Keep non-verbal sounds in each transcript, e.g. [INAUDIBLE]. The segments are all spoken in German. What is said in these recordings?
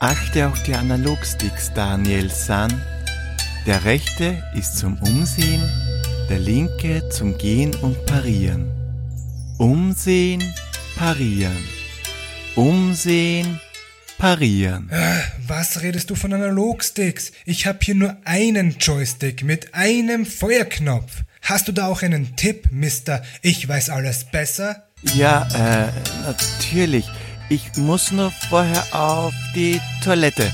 Achte auf die Analogsticks, Daniel San. Der rechte ist zum Umsehen, der linke zum Gehen und Parieren. Umsehen, parieren. Umsehen, parieren. Äh, Was redest du von Analogsticks? Ich hab hier nur einen Joystick mit einem Feuerknopf. Hast du da auch einen Tipp, Mister? Ich weiß alles besser? Ja, äh, natürlich. Ich muss nur vorher auf die Toilette.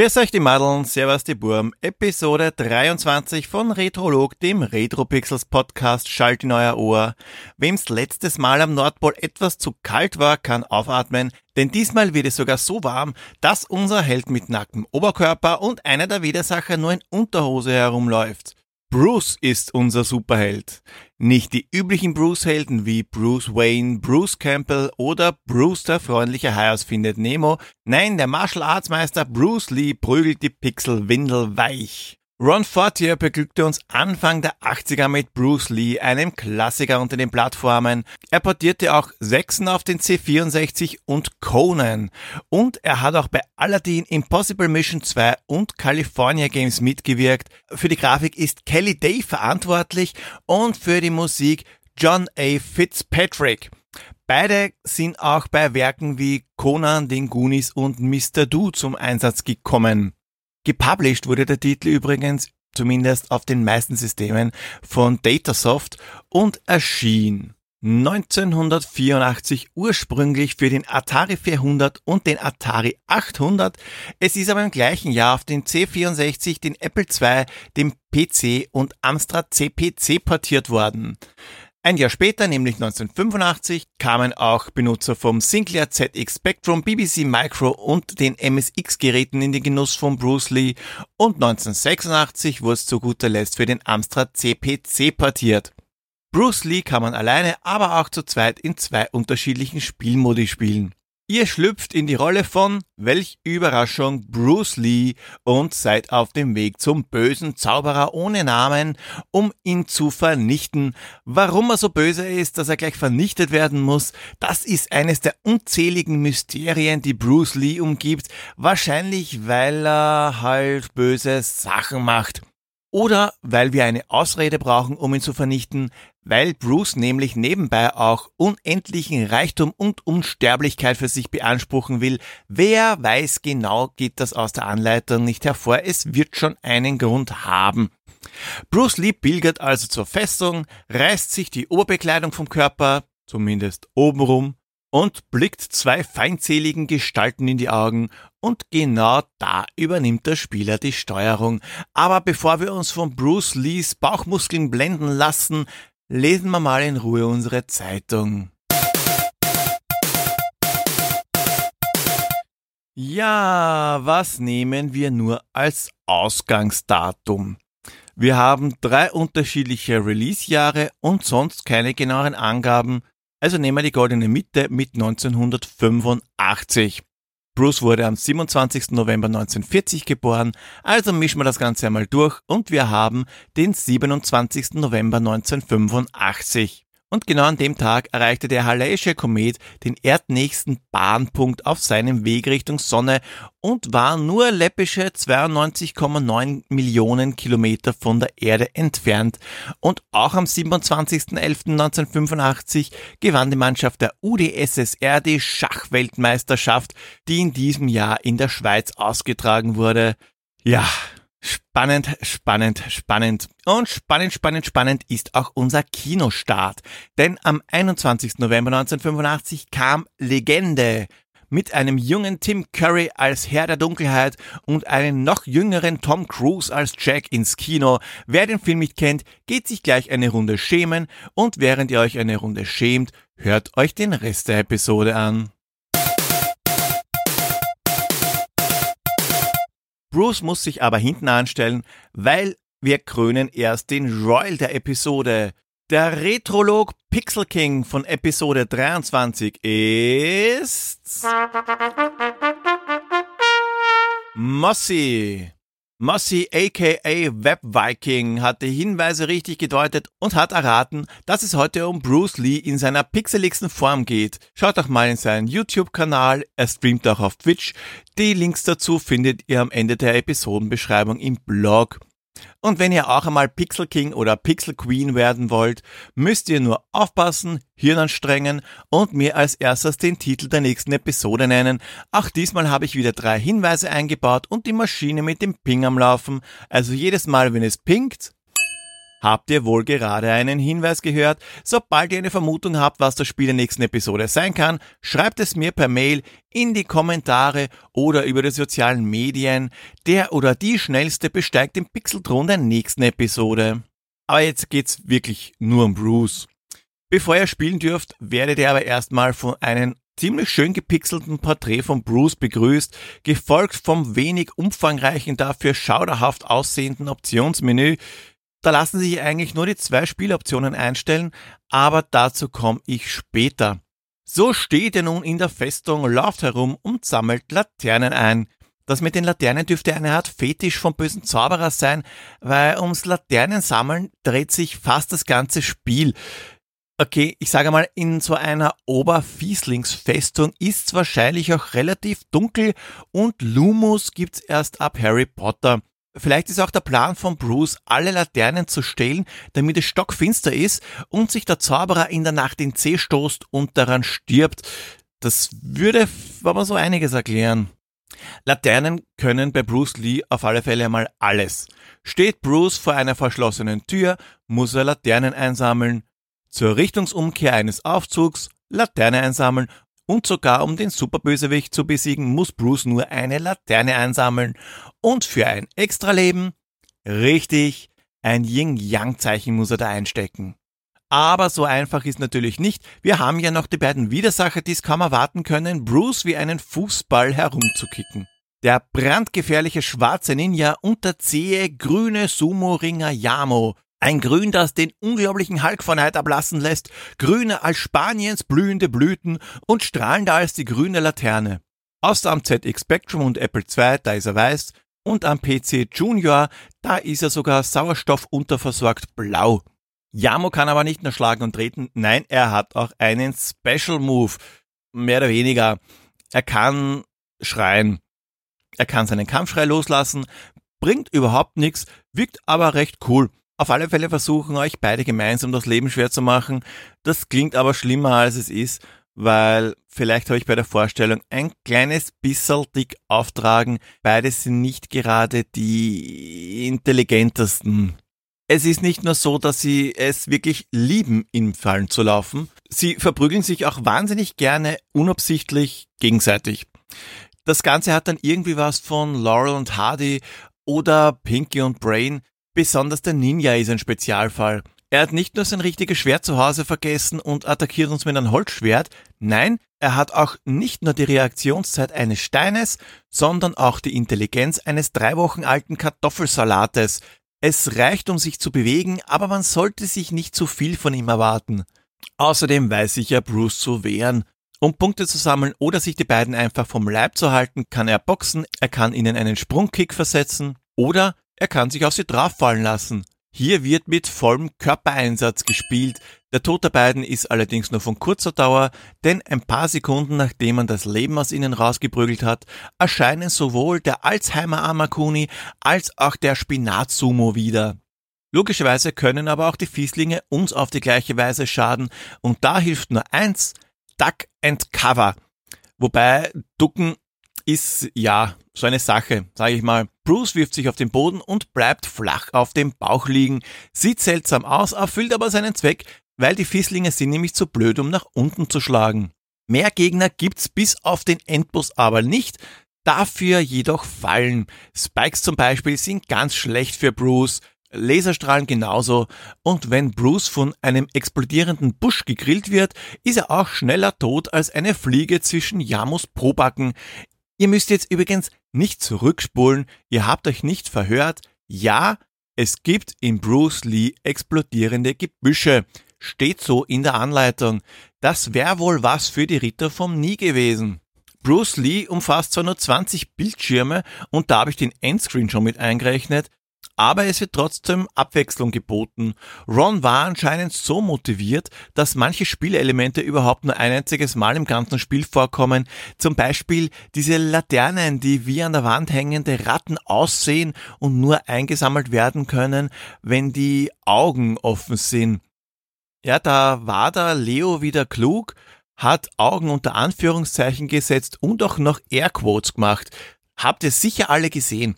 Grüß euch die Madeln, Servus die Burm, Episode 23 von Retrolog, dem Retropixels Podcast, schalt in euer Ohr. Wem's letztes Mal am Nordpol etwas zu kalt war, kann aufatmen, denn diesmal wird es sogar so warm, dass unser Held mit nacktem Oberkörper und einer der Widersacher nur in Unterhose herumläuft. Bruce ist unser Superheld. Nicht die üblichen Bruce-Helden wie Bruce Wayne, Bruce Campbell oder Bruce der freundliche Hai Findet Nemo. Nein, der Martial Arts Meister Bruce Lee prügelt die Pixel-Windel weich. Ron Fortier beglückte uns Anfang der 80er mit Bruce Lee, einem Klassiker unter den Plattformen. Er portierte auch Sechsen auf den C64 und Conan. Und er hat auch bei Aladdin, Impossible Mission 2 und California Games mitgewirkt. Für die Grafik ist Kelly Day verantwortlich und für die Musik John A. Fitzpatrick. Beide sind auch bei Werken wie Conan, den Goonies und Mr. Do zum Einsatz gekommen. Gepublished wurde der Titel übrigens, zumindest auf den meisten Systemen, von Datasoft und erschien 1984 ursprünglich für den Atari 400 und den Atari 800. Es ist aber im gleichen Jahr auf den C64, den Apple II, dem PC und Amstrad CPC portiert worden. Ein Jahr später, nämlich 1985, kamen auch Benutzer vom Sinclair ZX Spectrum, BBC Micro und den MSX-Geräten in den Genuss von Bruce Lee und 1986 wurde es zu guter Letzt für den Amstrad CPC portiert. Bruce Lee kann man alleine, aber auch zu zweit in zwei unterschiedlichen Spielmodi spielen. Ihr schlüpft in die Rolle von, welch Überraschung, Bruce Lee und seid auf dem Weg zum bösen Zauberer ohne Namen, um ihn zu vernichten. Warum er so böse ist, dass er gleich vernichtet werden muss, das ist eines der unzähligen Mysterien, die Bruce Lee umgibt, wahrscheinlich weil er halt böse Sachen macht. Oder weil wir eine Ausrede brauchen, um ihn zu vernichten, weil Bruce nämlich nebenbei auch unendlichen Reichtum und Unsterblichkeit für sich beanspruchen will. Wer weiß genau, geht das aus der Anleitung nicht hervor, es wird schon einen Grund haben. Bruce Lee pilgert also zur Festung, reißt sich die Oberbekleidung vom Körper, zumindest obenrum, und blickt zwei feindseligen Gestalten in die Augen und genau da übernimmt der Spieler die Steuerung. Aber bevor wir uns von Bruce Lees Bauchmuskeln blenden lassen, lesen wir mal in Ruhe unsere Zeitung. Ja, was nehmen wir nur als Ausgangsdatum? Wir haben drei unterschiedliche Release-Jahre und sonst keine genaueren Angaben, also nehmen wir die goldene Mitte mit 1985. Bruce wurde am 27. November 1940 geboren, also mischen wir das Ganze einmal durch und wir haben den 27. November 1985. Und genau an dem Tag erreichte der Halley'sche Komet den erdnächsten Bahnpunkt auf seinem Weg Richtung Sonne und war nur läppische 92,9 Millionen Kilometer von der Erde entfernt. Und auch am 27.11.1985 gewann die Mannschaft der UdSSR die Schachweltmeisterschaft, die in diesem Jahr in der Schweiz ausgetragen wurde. Ja, Spannend, spannend, spannend. Und spannend, spannend, spannend ist auch unser Kinostart. Denn am 21. November 1985 kam Legende mit einem jungen Tim Curry als Herr der Dunkelheit und einem noch jüngeren Tom Cruise als Jack ins Kino. Wer den Film nicht kennt, geht sich gleich eine Runde schämen und während ihr euch eine Runde schämt, hört euch den Rest der Episode an. Bruce muss sich aber hinten anstellen, weil wir krönen erst den Royal der Episode. Der Retrolog Pixel King von Episode 23 ist [LAUGHS] Mossy. Mossy aka Web Viking hat die Hinweise richtig gedeutet und hat erraten, dass es heute um Bruce Lee in seiner pixeligsten Form geht. Schaut doch mal in seinen YouTube-Kanal, er streamt auch auf Twitch. Die Links dazu findet ihr am Ende der Episodenbeschreibung im Blog. Und wenn ihr auch einmal Pixel King oder Pixel Queen werden wollt, müsst ihr nur aufpassen, Hirn anstrengen und mir als erstes den Titel der nächsten Episode nennen. Auch diesmal habe ich wieder drei Hinweise eingebaut und die Maschine mit dem Ping am Laufen. Also jedes Mal, wenn es pinkt, Habt ihr wohl gerade einen Hinweis gehört? Sobald ihr eine Vermutung habt, was das Spiel der nächsten Episode sein kann, schreibt es mir per Mail in die Kommentare oder über die sozialen Medien. Der oder die Schnellste besteigt den Pixelthron der nächsten Episode. Aber jetzt geht's wirklich nur um Bruce. Bevor ihr spielen dürft, werdet ihr aber erstmal von einem ziemlich schön gepixelten Porträt von Bruce begrüßt, gefolgt vom wenig umfangreichen, dafür schauderhaft aussehenden Optionsmenü, da lassen sich eigentlich nur die zwei Spieloptionen einstellen, aber dazu komme ich später. So steht er nun in der Festung, läuft herum und sammelt Laternen ein. Das mit den Laternen dürfte eine Art Fetisch vom bösen Zauberer sein, weil ums Laternensammeln dreht sich fast das ganze Spiel. Okay, ich sage mal, in so einer Oberfieslingsfestung ist's wahrscheinlich auch relativ dunkel und Lumus gibt's erst ab Harry Potter. Vielleicht ist auch der Plan von Bruce, alle Laternen zu stehlen, damit es stockfinster ist und sich der Zauberer in der Nacht in C stoßt und daran stirbt. Das würde aber so einiges erklären. Laternen können bei Bruce Lee auf alle Fälle einmal alles. Steht Bruce vor einer verschlossenen Tür, muss er Laternen einsammeln. Zur Richtungsumkehr eines Aufzugs Laterne einsammeln und sogar um den Superbösewicht zu besiegen, muss Bruce nur eine Laterne einsammeln. Und für ein Extraleben, richtig, ein Yin-Yang-Zeichen muss er da einstecken. Aber so einfach ist natürlich nicht. Wir haben ja noch die beiden Widersacher, die es kaum erwarten können, Bruce wie einen Fußball herumzukicken. Der brandgefährliche schwarze Ninja und der zähe grüne Sumo-Ringer Yamo ein Grün, das den unglaublichen Hulk von Neid ablassen lässt, grüner als Spaniens blühende Blüten und strahlender als die grüne Laterne. Außer am ZX Spectrum und Apple II, da ist er weiß, und am PC Junior, da ist er sogar sauerstoffunterversorgt blau. Yamo kann aber nicht nur schlagen und treten, nein, er hat auch einen Special Move. Mehr oder weniger. Er kann schreien. Er kann seinen Kampfschrei loslassen, bringt überhaupt nichts, wirkt aber recht cool. Auf alle Fälle versuchen euch beide gemeinsam das Leben schwer zu machen. Das klingt aber schlimmer als es ist, weil vielleicht habe ich bei der Vorstellung ein kleines bisschen dick auftragen. Beide sind nicht gerade die intelligentesten. Es ist nicht nur so, dass sie es wirklich lieben, im Fallen zu laufen. Sie verprügeln sich auch wahnsinnig gerne unabsichtlich gegenseitig. Das Ganze hat dann irgendwie was von Laurel und Hardy oder Pinky und Brain, Besonders der Ninja ist ein Spezialfall. Er hat nicht nur sein richtiges Schwert zu Hause vergessen und attackiert uns mit einem Holzschwert, nein, er hat auch nicht nur die Reaktionszeit eines Steines, sondern auch die Intelligenz eines drei Wochen alten Kartoffelsalates. Es reicht, um sich zu bewegen, aber man sollte sich nicht zu viel von ihm erwarten. Außerdem weiß sich ja Bruce zu wehren. Um Punkte zu sammeln oder sich die beiden einfach vom Leib zu halten, kann er boxen, er kann ihnen einen Sprungkick versetzen oder er kann sich auf sie drauffallen lassen. Hier wird mit vollem Körpereinsatz gespielt. Der Tod der beiden ist allerdings nur von kurzer Dauer, denn ein paar Sekunden nachdem man das Leben aus ihnen rausgeprügelt hat, erscheinen sowohl der Alzheimer Amakuni als auch der Spinatsumo wieder. Logischerweise können aber auch die Fieslinge uns auf die gleiche Weise schaden und da hilft nur eins, Duck and Cover. Wobei Ducken ist ja so eine Sache, sage ich mal. Bruce wirft sich auf den Boden und bleibt flach auf dem Bauch liegen. Sieht seltsam aus, erfüllt aber seinen Zweck, weil die Fieslinge sind nämlich zu blöd, um nach unten zu schlagen. Mehr Gegner gibt's bis auf den Endboss aber nicht, dafür jedoch Fallen. Spikes zum Beispiel sind ganz schlecht für Bruce, Laserstrahlen genauso, und wenn Bruce von einem explodierenden Busch gegrillt wird, ist er auch schneller tot als eine Fliege zwischen Yamos Probacken. Ihr müsst jetzt übrigens nicht zurückspulen, ihr habt euch nicht verhört. Ja, Es gibt in Bruce Lee explodierende Gebüsche. Steht so in der Anleitung. Das wäre wohl was für die Ritter vom Nie gewesen. Bruce Lee umfasst zwar nur 20 Bildschirme und da habe ich den Endscreen schon mit eingerechnet, aber es wird trotzdem Abwechslung geboten. Ron war anscheinend so motiviert, dass manche Spielelemente überhaupt nur ein einziges Mal im ganzen Spiel vorkommen. Zum Beispiel diese Laternen, die wie an der Wand hängende Ratten aussehen und nur eingesammelt werden können, wenn die Augen offen sind. Ja, da war der Leo wieder klug, hat Augen unter Anführungszeichen gesetzt und auch noch Airquotes gemacht. Habt ihr sicher alle gesehen.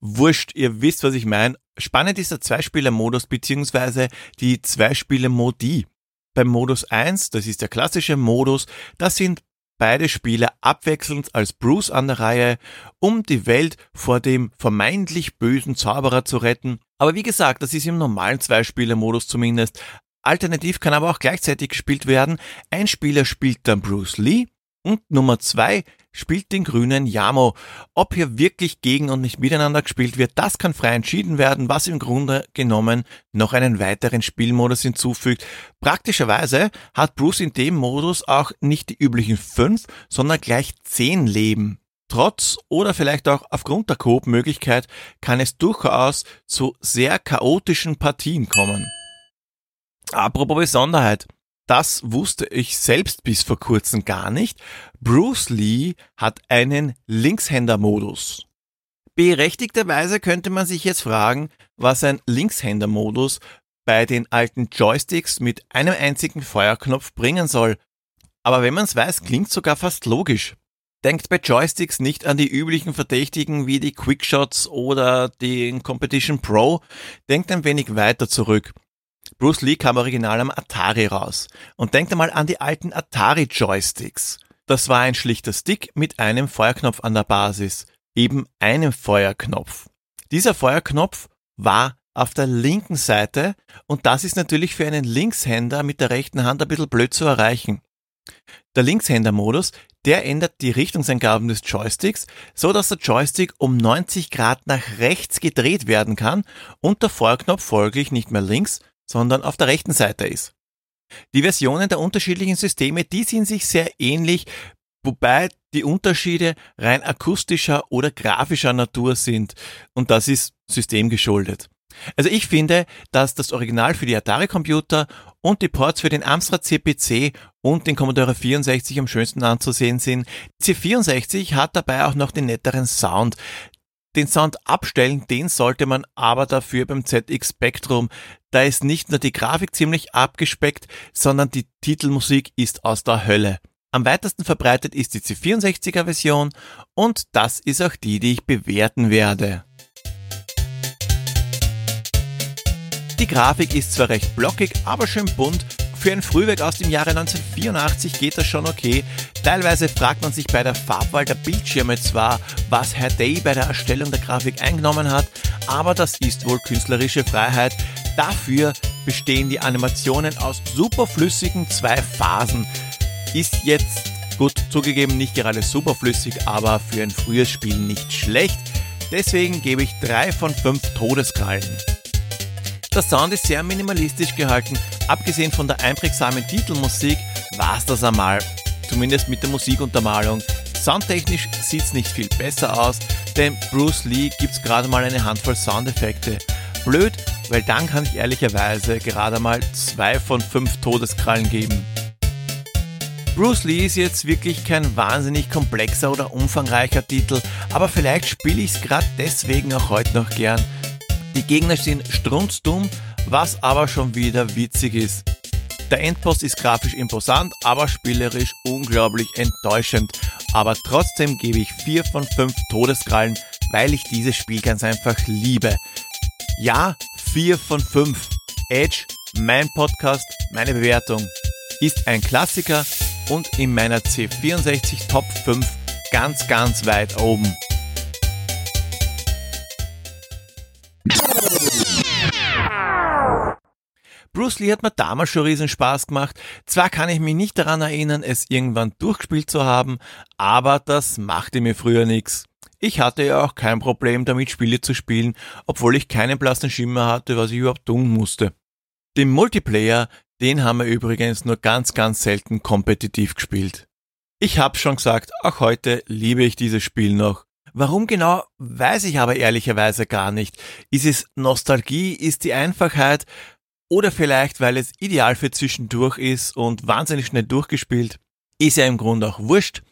Wurscht, ihr wisst, was ich meine. Spannend ist der Zweispieler-Modus beziehungsweise die Zweispieler-Modi. Beim Modus 1, das ist der klassische Modus, da sind beide Spieler abwechselnd als Bruce an der Reihe, um die Welt vor dem vermeintlich bösen Zauberer zu retten. Aber wie gesagt, das ist im normalen Zweispieler-Modus zumindest. Alternativ kann aber auch gleichzeitig gespielt werden. Ein Spieler spielt dann Bruce Lee und Nummer zwei spielt den grünen Yamo. Ob hier wirklich gegen und nicht miteinander gespielt wird, das kann frei entschieden werden, was im Grunde genommen noch einen weiteren Spielmodus hinzufügt. Praktischerweise hat Bruce in dem Modus auch nicht die üblichen fünf, sondern gleich zehn Leben. Trotz oder vielleicht auch aufgrund der Coop-Möglichkeit kann es durchaus zu sehr chaotischen Partien kommen. Apropos Besonderheit. Das wusste ich selbst bis vor kurzem gar nicht. Bruce Lee hat einen Linkshänder-Modus. Berechtigterweise könnte man sich jetzt fragen, was ein Linkshänder-Modus bei den alten Joysticks mit einem einzigen Feuerknopf bringen soll. Aber wenn man es weiß, klingt sogar fast logisch. Denkt bei Joysticks nicht an die üblichen Verdächtigen wie die Quickshots oder den Competition Pro, denkt ein wenig weiter zurück. Bruce Lee kam original am Atari raus. Und denkt einmal an die alten Atari-Joysticks. Das war ein schlichter Stick mit einem Feuerknopf an der Basis. Eben einem Feuerknopf. Dieser Feuerknopf war auf der linken Seite und das ist natürlich für einen Linkshänder mit der rechten Hand ein bisschen blöd zu erreichen. Der Linkshänder-Modus, der ändert die Richtungsangaben des Joysticks, so dass der Joystick um 90 Grad nach rechts gedreht werden kann und der Feuerknopf folglich nicht mehr links, sondern auf der rechten Seite ist. Die Versionen der unterschiedlichen Systeme, die sind sich sehr ähnlich, wobei die Unterschiede rein akustischer oder grafischer Natur sind und das ist systemgeschuldet. Also ich finde, dass das Original für die Atari-Computer und die Ports für den Amstrad CPC und den Commodore 64 am schönsten anzusehen sind. C64 hat dabei auch noch den netteren Sound. Den Sound abstellen, den sollte man aber dafür beim ZX Spectrum. Da ist nicht nur die Grafik ziemlich abgespeckt, sondern die Titelmusik ist aus der Hölle. Am weitesten verbreitet ist die C64er Version und das ist auch die, die ich bewerten werde. Die Grafik ist zwar recht blockig, aber schön bunt für ein Frühwerk aus dem Jahre 1984 geht das schon okay. Teilweise fragt man sich bei der Farbwahl der Bildschirme zwar, was Herr Day bei der Erstellung der Grafik eingenommen hat, aber das ist wohl künstlerische Freiheit. Dafür bestehen die Animationen aus superflüssigen zwei Phasen. Ist jetzt gut zugegeben nicht gerade superflüssig, aber für ein frühes Spiel nicht schlecht. Deswegen gebe ich drei von fünf Todeskrallen. Der Sound ist sehr minimalistisch gehalten. Abgesehen von der einprägsamen Titelmusik war es das einmal. Zumindest mit der Musikuntermalung. Soundtechnisch sieht es nicht viel besser aus, denn Bruce Lee gibt's gerade mal eine Handvoll Soundeffekte. Blöd, weil dann kann ich ehrlicherweise gerade mal zwei von fünf Todeskrallen geben. Bruce Lee ist jetzt wirklich kein wahnsinnig komplexer oder umfangreicher Titel, aber vielleicht spiele ich es gerade deswegen auch heute noch gern, die Gegner sind strunzdumm, was aber schon wieder witzig ist. Der Endboss ist grafisch imposant, aber spielerisch unglaublich enttäuschend. Aber trotzdem gebe ich 4 von 5 Todeskrallen, weil ich dieses Spiel ganz einfach liebe. Ja, 4 von 5. Edge, mein Podcast, meine Bewertung, ist ein Klassiker und in meiner C64 Top 5 ganz, ganz weit oben. Bruce Lee hat mir damals schon riesen Spaß gemacht. Zwar kann ich mich nicht daran erinnern, es irgendwann durchgespielt zu haben, aber das machte mir früher nichts. Ich hatte ja auch kein Problem damit, Spiele zu spielen, obwohl ich keinen blassen Schimmer hatte, was ich überhaupt tun musste. Den Multiplayer, den haben wir übrigens nur ganz, ganz selten kompetitiv gespielt. Ich hab's schon gesagt, auch heute liebe ich dieses Spiel noch. Warum genau, weiß ich aber ehrlicherweise gar nicht. Ist es Nostalgie, ist die Einfachheit oder vielleicht, weil es ideal für zwischendurch ist und wahnsinnig schnell durchgespielt? Ist ja im Grunde auch wurscht.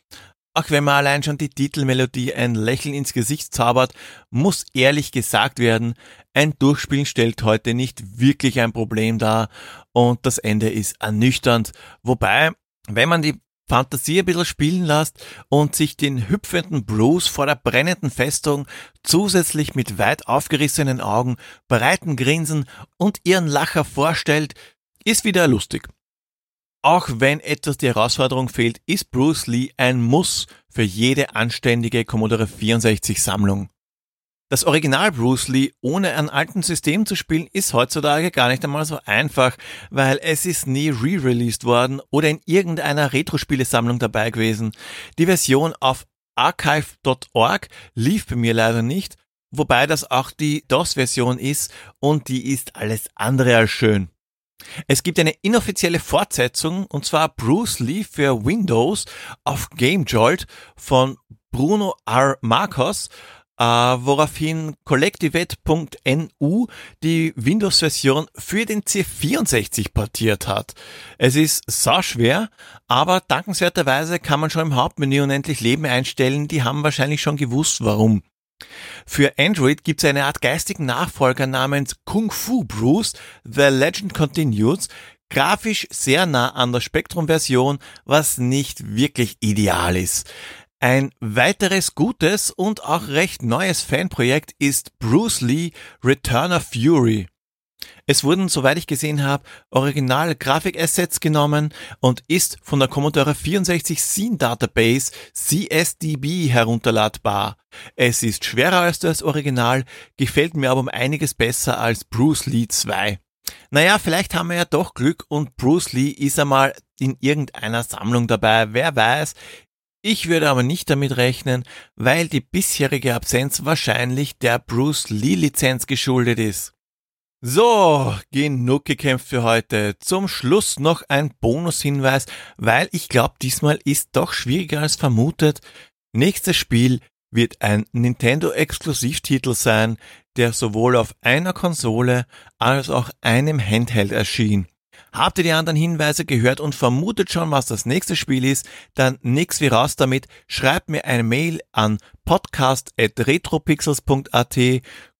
Auch wenn man allein schon die Titelmelodie ein Lächeln ins Gesicht zaubert, muss ehrlich gesagt werden, ein Durchspielen stellt heute nicht wirklich ein Problem dar und das Ende ist ernüchternd. Wobei, wenn man die Fantasie ein bisschen spielen lässt und sich den hüpfenden Bruce vor der brennenden Festung zusätzlich mit weit aufgerissenen Augen, breiten Grinsen und ihren Lacher vorstellt, ist wieder lustig. Auch wenn etwas die Herausforderung fehlt, ist Bruce Lee ein Muss für jede anständige Commodore 64 Sammlung. Das Original Bruce Lee ohne ein alten System zu spielen ist heutzutage gar nicht einmal so einfach, weil es ist nie re-released worden oder in irgendeiner Retro-Spielesammlung dabei gewesen. Die Version auf archive.org lief bei mir leider nicht, wobei das auch die DOS-Version ist und die ist alles andere als schön. Es gibt eine inoffizielle Fortsetzung und zwar Bruce Lee für Windows auf GameJolt von Bruno R. Marcos äh, woraufhin Collectivate.nu die Windows-Version für den C64 portiert hat. Es ist so schwer, aber dankenswerterweise kann man schon im Hauptmenü unendlich Leben einstellen. Die haben wahrscheinlich schon gewusst, warum. Für Android gibt es eine Art geistigen Nachfolger namens Kung Fu Bruce, The Legend Continues, grafisch sehr nah an der Spektrum-Version, was nicht wirklich ideal ist. Ein weiteres gutes und auch recht neues Fanprojekt ist Bruce Lee Return of Fury. Es wurden, soweit ich gesehen habe, original Grafikassets genommen und ist von der Commodore 64 Scene Database CSDB herunterladbar. Es ist schwerer als das Original, gefällt mir aber um einiges besser als Bruce Lee 2. Naja, vielleicht haben wir ja doch Glück und Bruce Lee ist einmal in irgendeiner Sammlung dabei. Wer weiß, ich würde aber nicht damit rechnen, weil die bisherige Absenz wahrscheinlich der Bruce Lee Lizenz geschuldet ist. So, genug gekämpft für heute. Zum Schluss noch ein Bonushinweis, weil ich glaube, diesmal ist doch schwieriger als vermutet. Nächstes Spiel wird ein Nintendo-Exklusivtitel sein, der sowohl auf einer Konsole als auch einem Handheld erschien. Habt ihr die anderen Hinweise gehört und vermutet schon, was das nächste Spiel ist? Dann nix wie raus damit. Schreibt mir eine Mail an podcast.retropixels.at,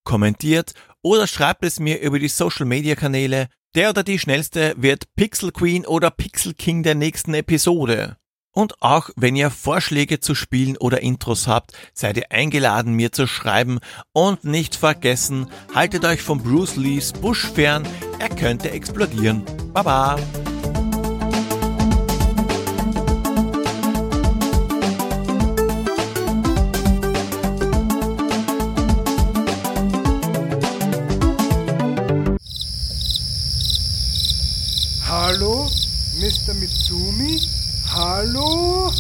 kommentiert oder schreibt es mir über die Social Media Kanäle. Der oder die schnellste wird Pixel Queen oder Pixel King der nächsten Episode. Und auch wenn ihr Vorschläge zu Spielen oder Intros habt, seid ihr eingeladen, mir zu schreiben. Und nicht vergessen, haltet euch von Bruce Lees Busch fern, er könnte explodieren. Baba! Hallo, Mr. Mitsumi? Hallo?